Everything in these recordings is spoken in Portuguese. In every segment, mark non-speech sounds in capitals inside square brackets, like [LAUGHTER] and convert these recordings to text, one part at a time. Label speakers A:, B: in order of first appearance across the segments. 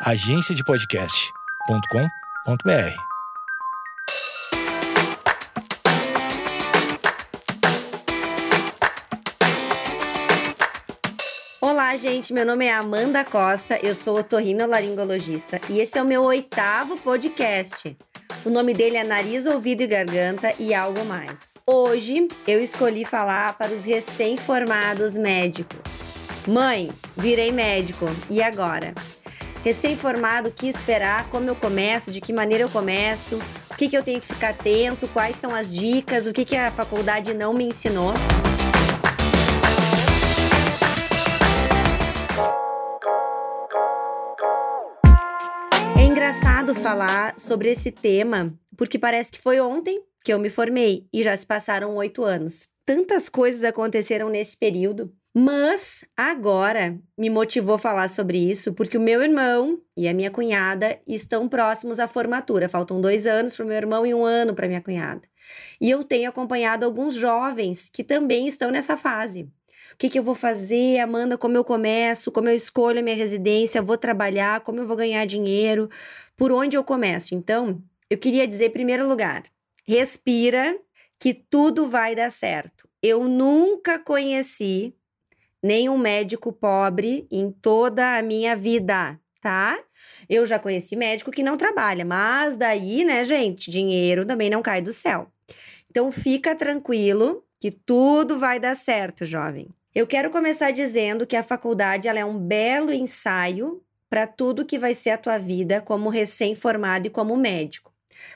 A: agenciadepodcast.com.br.
B: Olá, gente. Meu nome é Amanda Costa, eu sou otorrinolaringologista e esse é o meu oitavo podcast. O nome dele é Nariz, Ouvido e Garganta e algo mais. Hoje eu escolhi falar para os recém-formados médicos. Mãe, virei médico, e agora? Recém-formado, o que esperar, como eu começo, de que maneira eu começo, o que, que eu tenho que ficar atento, quais são as dicas, o que, que a faculdade não me ensinou. É engraçado falar sobre esse tema, porque parece que foi ontem que eu me formei e já se passaram oito anos. Tantas coisas aconteceram nesse período, mas agora me motivou a falar sobre isso porque o meu irmão e a minha cunhada estão próximos à formatura. Faltam dois anos para o meu irmão e um ano para minha cunhada. E eu tenho acompanhado alguns jovens que também estão nessa fase. O que, que eu vou fazer, Amanda? Como eu começo? Como eu escolho a minha residência? Vou trabalhar? Como eu vou ganhar dinheiro? Por onde eu começo? Então, eu queria dizer, em primeiro lugar, respira que tudo vai dar certo. Eu nunca conheci nenhum médico pobre em toda a minha vida, tá? Eu já conheci médico que não trabalha, mas daí, né, gente, dinheiro também não cai do céu. Então fica tranquilo que tudo vai dar certo, jovem. Eu quero começar dizendo que a faculdade ela é um belo ensaio para tudo que vai ser a tua vida como recém-formado e como médico.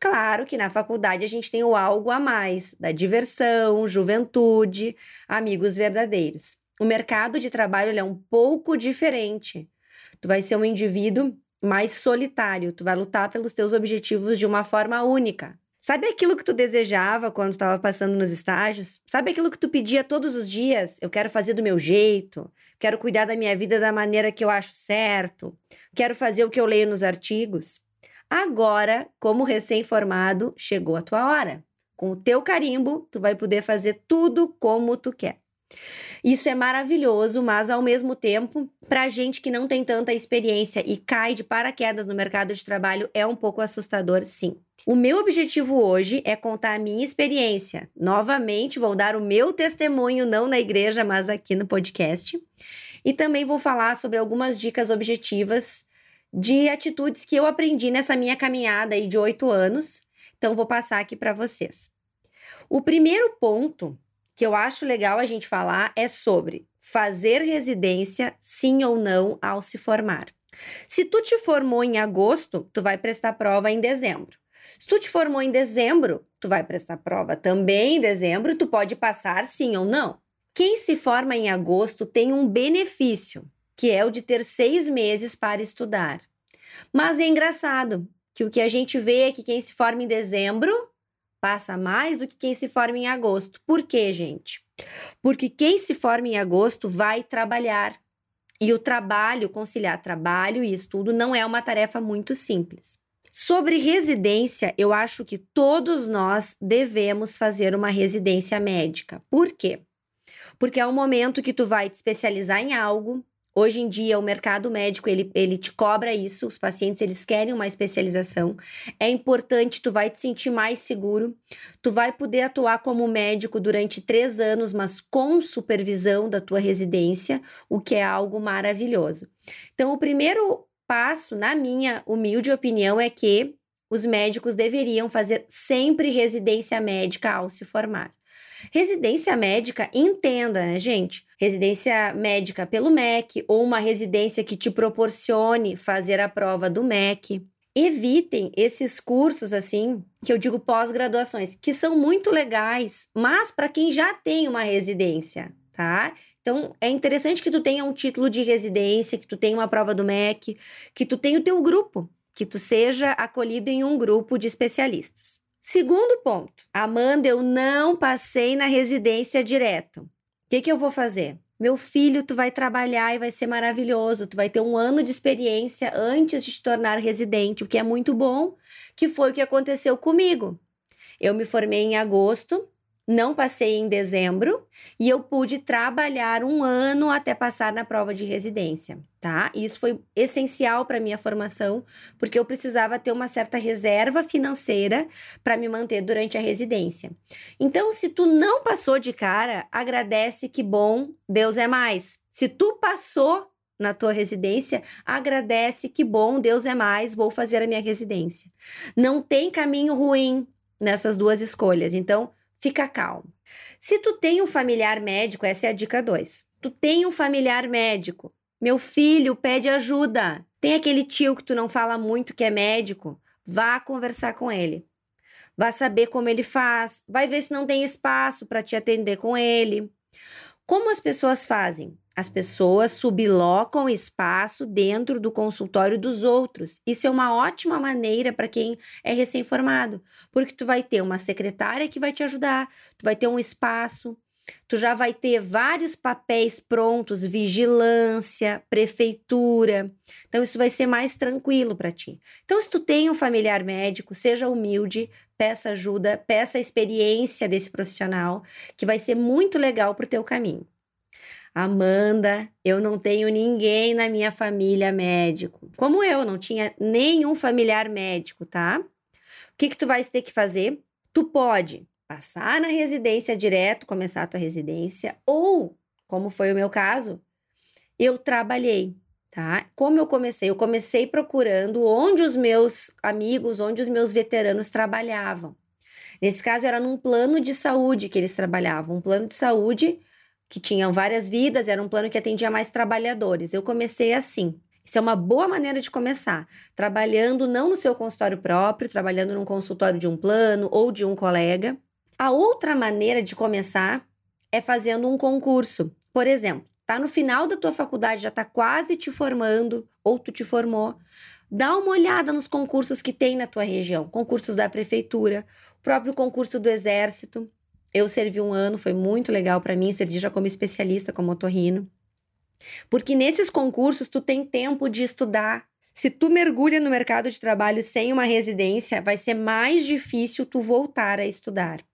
B: Claro que na faculdade a gente tem o algo a mais, da diversão, juventude, amigos verdadeiros o mercado de trabalho é um pouco diferente. Tu vai ser um indivíduo mais solitário, tu vai lutar pelos teus objetivos de uma forma única. Sabe aquilo que tu desejava quando estava passando nos estágios? Sabe aquilo que tu pedia todos os dias? Eu quero fazer do meu jeito, quero cuidar da minha vida da maneira que eu acho certo, quero fazer o que eu leio nos artigos. Agora, como recém-formado, chegou a tua hora. Com o teu carimbo, tu vai poder fazer tudo como tu quer. Isso é maravilhoso, mas ao mesmo tempo, para gente que não tem tanta experiência e cai de paraquedas no mercado de trabalho, é um pouco assustador, sim. O meu objetivo hoje é contar a minha experiência. Novamente, vou dar o meu testemunho, não na igreja, mas aqui no podcast. E também vou falar sobre algumas dicas objetivas de atitudes que eu aprendi nessa minha caminhada aí de oito anos. Então, vou passar aqui para vocês. O primeiro ponto que eu acho legal a gente falar é sobre fazer residência, sim ou não, ao se formar. Se tu te formou em agosto, tu vai prestar prova em dezembro. Se tu te formou em dezembro, tu vai prestar prova também em dezembro, tu pode passar sim ou não. Quem se forma em agosto tem um benefício, que é o de ter seis meses para estudar. Mas é engraçado que o que a gente vê é que quem se forma em dezembro passa mais do que quem se forma em agosto. Por quê, gente? Porque quem se forma em agosto vai trabalhar. E o trabalho, conciliar trabalho e estudo, não é uma tarefa muito simples. Sobre residência, eu acho que todos nós devemos fazer uma residência médica. Por quê? Porque é o momento que tu vai te especializar em algo, Hoje em dia, o mercado médico, ele, ele te cobra isso, os pacientes, eles querem uma especialização. É importante, tu vai te sentir mais seguro, tu vai poder atuar como médico durante três anos, mas com supervisão da tua residência, o que é algo maravilhoso. Então, o primeiro passo, na minha humilde opinião, é que os médicos deveriam fazer sempre residência médica ao se formar. Residência médica, entenda, né, gente? Residência médica pelo MEC ou uma residência que te proporcione fazer a prova do MEC. Evitem esses cursos assim, que eu digo pós-graduações, que são muito legais, mas para quem já tem uma residência, tá? Então, é interessante que tu tenha um título de residência, que tu tenha uma prova do MEC, que tu tenha o teu grupo, que tu seja acolhido em um grupo de especialistas. Segundo ponto, Amanda, eu não passei na residência direto. O que, que eu vou fazer? Meu filho, tu vai trabalhar e vai ser maravilhoso. Tu vai ter um ano de experiência antes de te tornar residente, o que é muito bom, que foi o que aconteceu comigo. Eu me formei em agosto não passei em dezembro e eu pude trabalhar um ano até passar na prova de residência, tá? Isso foi essencial para minha formação, porque eu precisava ter uma certa reserva financeira para me manter durante a residência. Então, se tu não passou de cara, agradece que bom, Deus é mais. Se tu passou na tua residência, agradece que bom, Deus é mais, vou fazer a minha residência. Não tem caminho ruim nessas duas escolhas. Então, fica calmo. Se tu tem um familiar médico, essa é a dica 2. Tu tem um familiar médico, meu filho pede ajuda. Tem aquele tio que tu não fala muito que é médico, vá conversar com ele. Vá saber como ele faz, vai ver se não tem espaço para te atender com ele. Como as pessoas fazem? As pessoas sublocam espaço dentro do consultório dos outros. Isso é uma ótima maneira para quem é recém-formado, porque tu vai ter uma secretária que vai te ajudar, tu vai ter um espaço, tu já vai ter vários papéis prontos, vigilância, prefeitura. Então isso vai ser mais tranquilo para ti. Então se tu tem um familiar médico, seja humilde, peça ajuda, peça a experiência desse profissional, que vai ser muito legal para o teu caminho. Amanda, eu não tenho ninguém na minha família médico. Como eu, não tinha nenhum familiar médico, tá? O que que tu vais ter que fazer? Tu pode passar na residência direto, começar a tua residência, ou, como foi o meu caso, eu trabalhei, tá? Como eu comecei? Eu comecei procurando onde os meus amigos, onde os meus veteranos trabalhavam. Nesse caso, era num plano de saúde que eles trabalhavam, um plano de saúde que tinham várias vidas, era um plano que atendia mais trabalhadores. Eu comecei assim. Isso é uma boa maneira de começar, trabalhando não no seu consultório próprio, trabalhando num consultório de um plano ou de um colega. A outra maneira de começar é fazendo um concurso. Por exemplo, tá no final da tua faculdade, já tá quase te formando ou tu te formou. Dá uma olhada nos concursos que tem na tua região, concursos da prefeitura, o próprio concurso do exército. Eu servi um ano, foi muito legal para mim, servi já como especialista, como otorrino. Porque nesses concursos tu tem tempo de estudar. Se tu mergulha no mercado de trabalho sem uma residência, vai ser mais difícil tu voltar a estudar.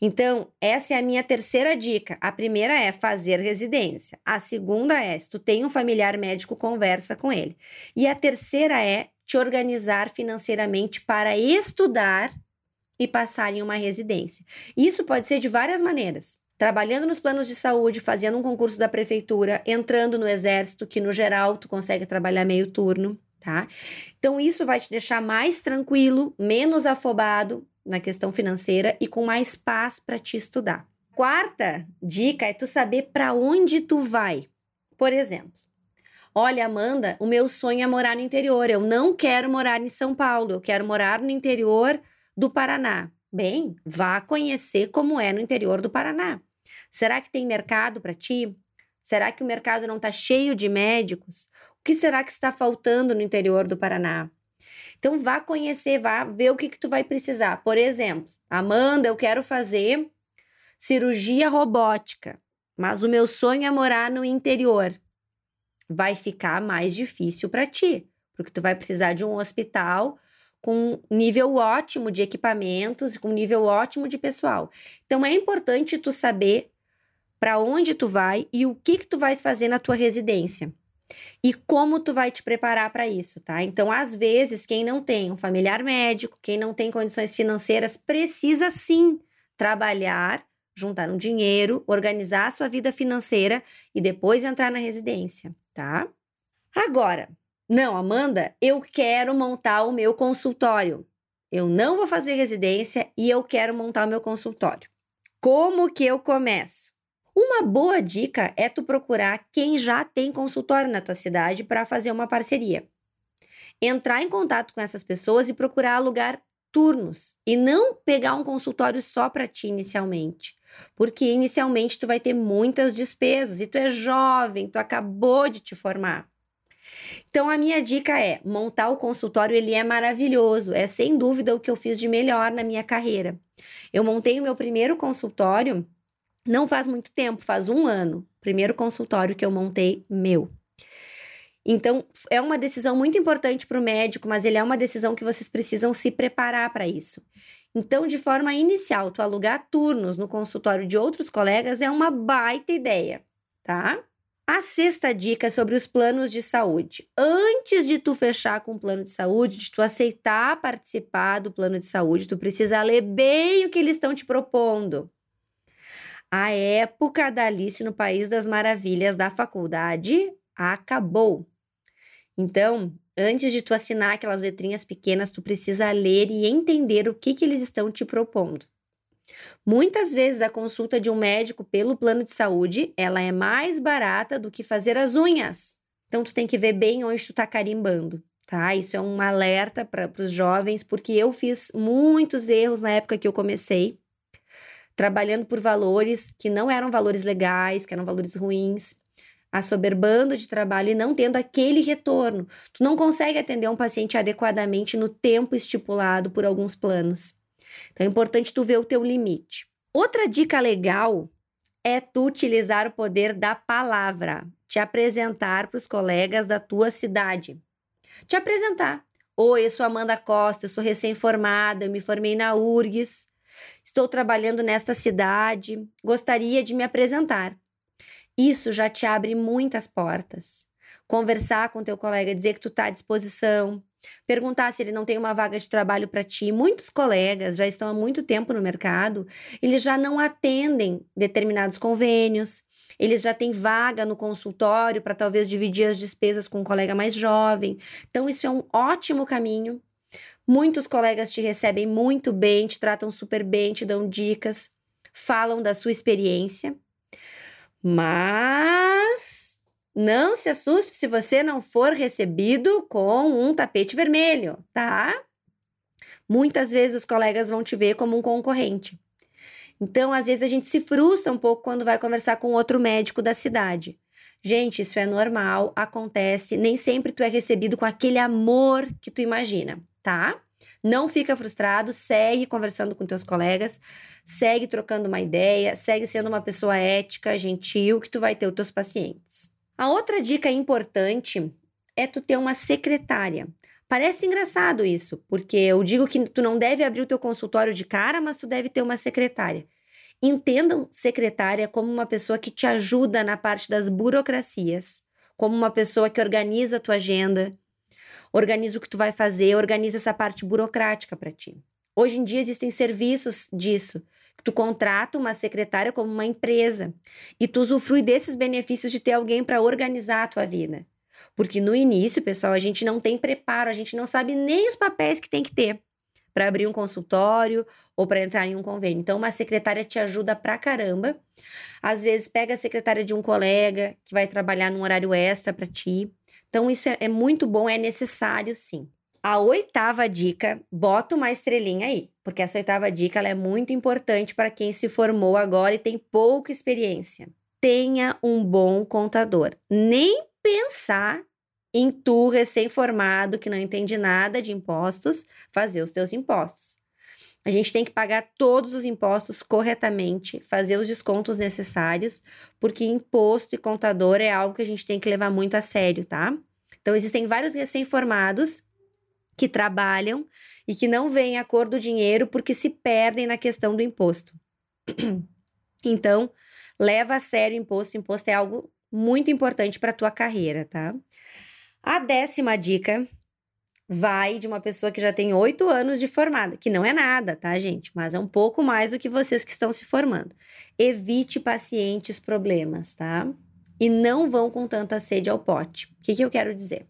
B: Então, essa é a minha terceira dica. A primeira é fazer residência. A segunda é, se tu tem um familiar médico, conversa com ele. E a terceira é te organizar financeiramente para estudar e passar em uma residência. Isso pode ser de várias maneiras. Trabalhando nos planos de saúde, fazendo um concurso da prefeitura, entrando no exército, que no geral tu consegue trabalhar meio turno, tá? Então isso vai te deixar mais tranquilo, menos afobado na questão financeira e com mais paz para te estudar. Quarta dica é tu saber para onde tu vai. Por exemplo, Olha, Amanda, o meu sonho é morar no interior. Eu não quero morar em São Paulo, eu quero morar no interior do Paraná. Bem, vá conhecer como é no interior do Paraná. Será que tem mercado para ti? Será que o mercado não está cheio de médicos? O que será que está faltando no interior do Paraná? Então vá conhecer, vá ver o que, que tu vai precisar. Por exemplo, Amanda, eu quero fazer cirurgia robótica, mas o meu sonho é morar no interior. Vai ficar mais difícil para ti, porque tu vai precisar de um hospital com nível ótimo de equipamentos e com nível ótimo de pessoal. Então é importante tu saber para onde tu vai e o que que tu vais fazer na tua residência. E como tu vai te preparar para isso, tá? Então, às vezes, quem não tem um familiar médico, quem não tem condições financeiras, precisa sim trabalhar, juntar um dinheiro, organizar a sua vida financeira e depois entrar na residência, tá? Agora, não, Amanda, eu quero montar o meu consultório. Eu não vou fazer residência e eu quero montar o meu consultório. Como que eu começo? Uma boa dica é tu procurar quem já tem consultório na tua cidade para fazer uma parceria. Entrar em contato com essas pessoas e procurar alugar turnos e não pegar um consultório só para ti inicialmente. Porque inicialmente tu vai ter muitas despesas e tu é jovem, tu acabou de te formar. Então a minha dica é, montar o consultório, ele é maravilhoso, é sem dúvida o que eu fiz de melhor na minha carreira. Eu montei o meu primeiro consultório não faz muito tempo, faz um ano. Primeiro consultório que eu montei meu. Então, é uma decisão muito importante para o médico, mas ele é uma decisão que vocês precisam se preparar para isso. Então, de forma inicial, tu alugar turnos no consultório de outros colegas é uma baita ideia, tá? A sexta dica é sobre os planos de saúde. Antes de tu fechar com o plano de saúde, de tu aceitar participar do plano de saúde, tu precisa ler bem o que eles estão te propondo. A época da Alice no País das Maravilhas da faculdade acabou. Então, antes de tu assinar aquelas letrinhas pequenas, tu precisa ler e entender o que, que eles estão te propondo. Muitas vezes a consulta de um médico pelo plano de saúde, ela é mais barata do que fazer as unhas. Então tu tem que ver bem onde tu tá carimbando, tá? Isso é um alerta para os jovens, porque eu fiz muitos erros na época que eu comecei, trabalhando por valores que não eram valores legais, que eram valores ruins, assoberbando de trabalho e não tendo aquele retorno. Tu não consegue atender um paciente adequadamente no tempo estipulado por alguns planos. Então é importante tu ver o teu limite. Outra dica legal é tu utilizar o poder da palavra, te apresentar para os colegas da tua cidade. Te apresentar. Oi, eu sou Amanda Costa, eu sou recém-formada, eu me formei na URGS, estou trabalhando nesta cidade, gostaria de me apresentar. Isso já te abre muitas portas. Conversar com teu colega, dizer que tu está à disposição, perguntar se ele não tem uma vaga de trabalho para ti. Muitos colegas já estão há muito tempo no mercado, eles já não atendem determinados convênios, eles já têm vaga no consultório para talvez dividir as despesas com um colega mais jovem. Então, isso é um ótimo caminho. Muitos colegas te recebem muito bem, te tratam super bem, te dão dicas, falam da sua experiência. Mas não se assuste se você não for recebido com um tapete vermelho, tá? Muitas vezes os colegas vão te ver como um concorrente. Então, às vezes a gente se frustra um pouco quando vai conversar com outro médico da cidade. Gente, isso é normal, acontece, nem sempre tu é recebido com aquele amor que tu imagina, tá? Não fica frustrado, segue conversando com teus colegas, segue trocando uma ideia, segue sendo uma pessoa ética, gentil, que tu vai ter os teus pacientes. A outra dica importante é tu ter uma secretária. Parece engraçado isso, porque eu digo que tu não deve abrir o teu consultório de cara, mas tu deve ter uma secretária. Entendam secretária como uma pessoa que te ajuda na parte das burocracias, como uma pessoa que organiza a tua agenda, organiza o que tu vai fazer, organiza essa parte burocrática para ti. Hoje em dia existem serviços disso, Tu contrata uma secretária como uma empresa e tu usufrui desses benefícios de ter alguém para organizar a tua vida. Porque no início, pessoal, a gente não tem preparo, a gente não sabe nem os papéis que tem que ter para abrir um consultório ou para entrar em um convênio. Então, uma secretária te ajuda pra caramba. Às vezes, pega a secretária de um colega que vai trabalhar num horário extra para ti. Então, isso é, é muito bom, é necessário sim. A oitava dica, bota uma estrelinha aí, porque essa oitava dica é muito importante para quem se formou agora e tem pouca experiência. Tenha um bom contador. Nem pensar em tu, recém-formado, que não entende nada de impostos, fazer os teus impostos. A gente tem que pagar todos os impostos corretamente, fazer os descontos necessários, porque imposto e contador é algo que a gente tem que levar muito a sério, tá? Então, existem vários recém-formados que trabalham e que não veem a cor do dinheiro porque se perdem na questão do imposto. [CLEARS THROAT] Então, leva a sério o imposto. O imposto é algo muito importante para a tua carreira, tá? A décima dica vai de uma pessoa que já tem oito anos de formada, que não é nada, tá, gente? Mas é um pouco mais do que vocês que estão se formando. Evite pacientes problemas, tá? E não vão com tanta sede ao pote. O que, que eu quero dizer?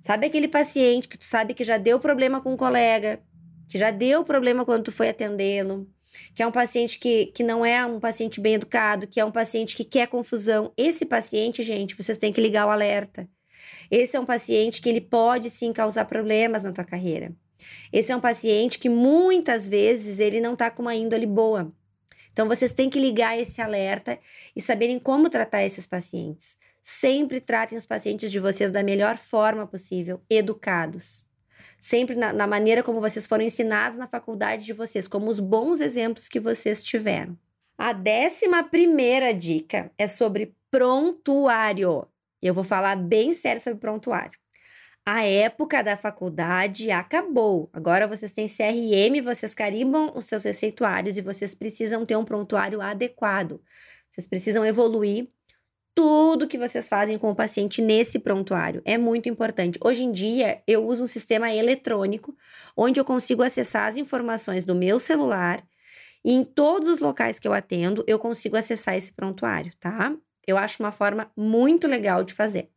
B: Sabe aquele paciente que tu sabe que já deu problema com um colega, que já deu problema quando tu foi atendê-lo, que é um paciente que, que não é um paciente bem educado, que é um paciente que quer confusão. Esse paciente, gente, vocês têm que ligar o alerta. Esse é um paciente que ele pode sim causar problemas na tua carreira. Esse é um paciente que muitas vezes ele não tá com uma índole boa. Então vocês têm que ligar esse alerta e saberem como tratar esses pacientes. Sempre tratem os pacientes de vocês da melhor forma possível, educados. Sempre na, na maneira como vocês foram ensinados na faculdade de vocês, como os bons exemplos que vocês tiveram. A décima primeira dica é sobre prontuário. Eu vou falar bem sério sobre prontuário. A época da faculdade acabou. Agora vocês têm CRM, vocês carimbam os seus receituários e vocês precisam ter um prontuário adequado. Vocês precisam evoluir tudo que vocês fazem com o paciente nesse prontuário. É muito importante. Hoje em dia, eu uso um sistema eletrônico onde eu consigo acessar as informações do meu celular e em todos os locais que eu atendo, eu consigo acessar esse prontuário, tá? Eu acho uma forma muito legal de fazer.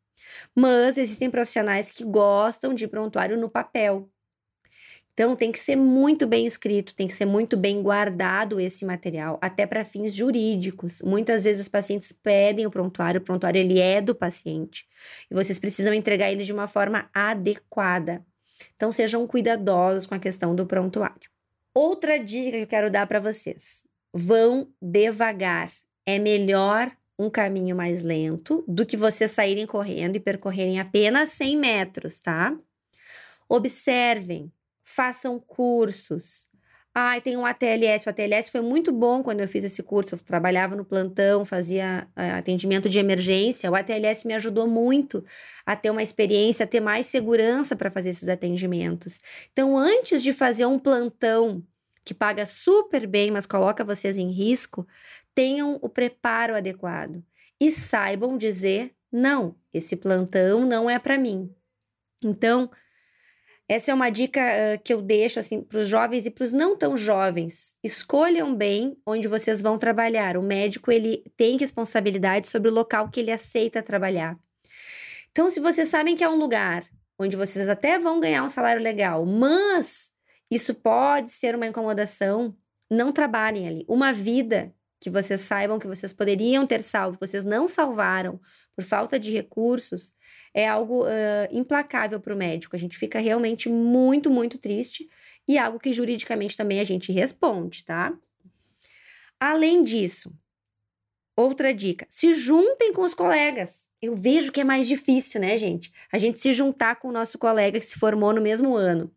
B: Mas existem profissionais que gostam de prontuário no papel. Então tem que ser muito bem escrito, tem que ser muito bem guardado esse material, até para fins jurídicos. Muitas vezes os pacientes pedem o prontuário, o prontuário ele é do paciente e vocês precisam entregar ele de uma forma adequada. Então sejam cuidadosos com a questão do prontuário. Outra dica que eu quero dar para vocês: vão devagar. É melhor um caminho mais lento do que vocês saírem correndo e percorrerem apenas 100 metros, tá? Observem, façam cursos. Ai, tem um ATLS. O ATLS foi muito bom quando eu fiz esse curso. Eu trabalhava no plantão, fazia uh, atendimento de emergência. O ATLS me ajudou muito a ter uma experiência, a ter mais segurança para fazer esses atendimentos. Então, antes de fazer um plantão que paga super bem, mas coloca vocês em risco, tenham o preparo adequado e saibam dizer não, esse plantão não é para mim. Então, essa é uma dica uh, que eu deixo assim para os jovens e para os não tão jovens. Escolham bem onde vocês vão trabalhar. O médico ele tem responsabilidade sobre o local que ele aceita trabalhar. Então, se vocês sabem que é um lugar onde vocês até vão ganhar um salário legal, mas isso pode ser uma incomodação, não trabalhem ali. Uma vida que vocês saibam que vocês poderiam ter salvo, vocês não salvaram por falta de recursos, é algo uh, implacável para o médico. A gente fica realmente muito, muito triste e algo que juridicamente também a gente responde, tá? Além disso, outra dica: se juntem com os colegas. Eu vejo que é mais difícil, né, gente? A gente se juntar com o nosso colega que se formou no mesmo ano.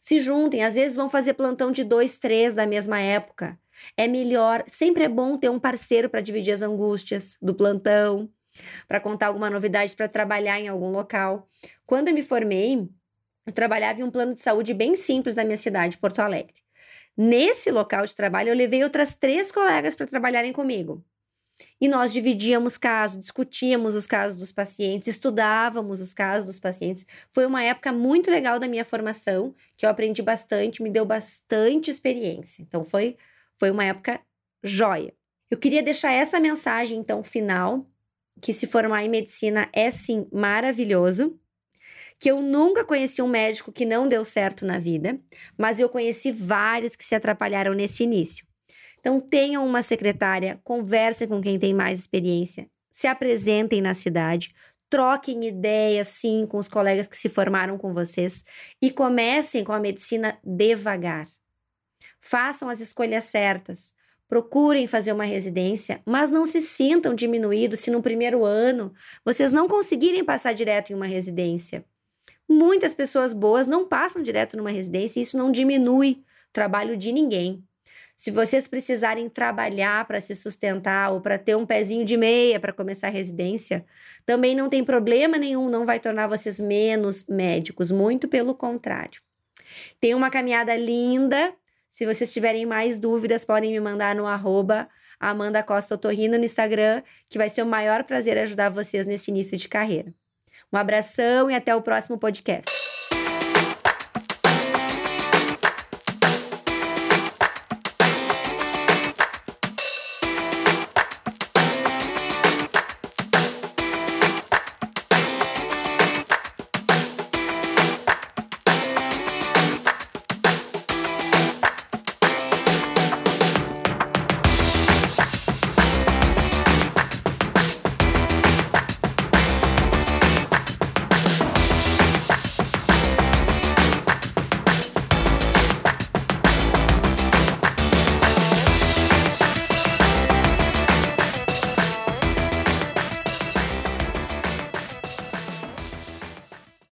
B: Se juntem, às vezes vão fazer plantão de dois, três da mesma época. É melhor, sempre é bom ter um parceiro para dividir as angústias do plantão, para contar alguma novidade, para trabalhar em algum local. Quando eu me formei, eu trabalhava em um plano de saúde bem simples da minha cidade, Porto Alegre. Nesse local de trabalho, eu levei outras três colegas para trabalharem comigo. E nós dividíamos casos, discutíamos os casos dos pacientes, estudávamos os casos dos pacientes. Foi uma época muito legal da minha formação, que eu aprendi bastante, me deu bastante experiência. Então, foi foi uma época joia. Eu queria deixar essa mensagem, então, final, que se formar em medicina é sim maravilhoso, que eu nunca conheci um médico que não deu certo na vida, mas eu conheci vários que se atrapalharam nesse início. Então, tenham uma secretária, conversem com quem tem mais experiência, se apresentem na cidade, troquem ideias, sim, com os colegas que se formaram com vocês e comecem com a medicina devagar. Façam as escolhas certas. Procurem fazer uma residência, mas não se sintam diminuídos se no primeiro ano vocês não conseguirem passar direto em uma residência. Muitas pessoas boas não passam direto numa residência e isso não diminui o trabalho de ninguém. Se vocês precisarem trabalhar para se sustentar ou para ter um pezinho de meia para começar a residência, também não tem problema nenhum, não vai tornar vocês menos médicos, muito pelo contrário. Tem uma caminhada linda se vocês tiverem mais dúvidas, podem me mandar no arroba Amanda Costa Otorrino no Instagram, que vai ser o maior prazer ajudar vocês nesse início de carreira. Um abração e até o próximo podcast.